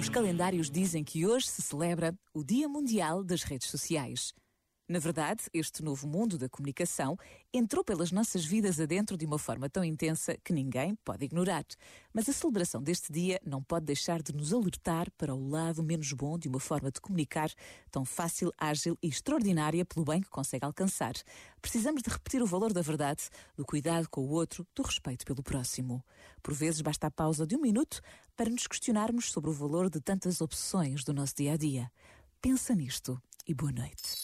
Os calendários dizem que hoje se celebra o Dia Mundial das Redes Sociais. Na verdade, este novo mundo da comunicação entrou pelas nossas vidas adentro de uma forma tão intensa que ninguém pode ignorar. Mas a celebração deste dia não pode deixar de nos alertar para o lado menos bom de uma forma de comunicar tão fácil, ágil e extraordinária pelo bem que consegue alcançar. Precisamos de repetir o valor da verdade, do cuidado com o outro, do respeito pelo próximo. Por vezes basta a pausa de um minuto para nos questionarmos sobre o valor de tantas opções do nosso dia a dia. Pensa nisto e boa noite.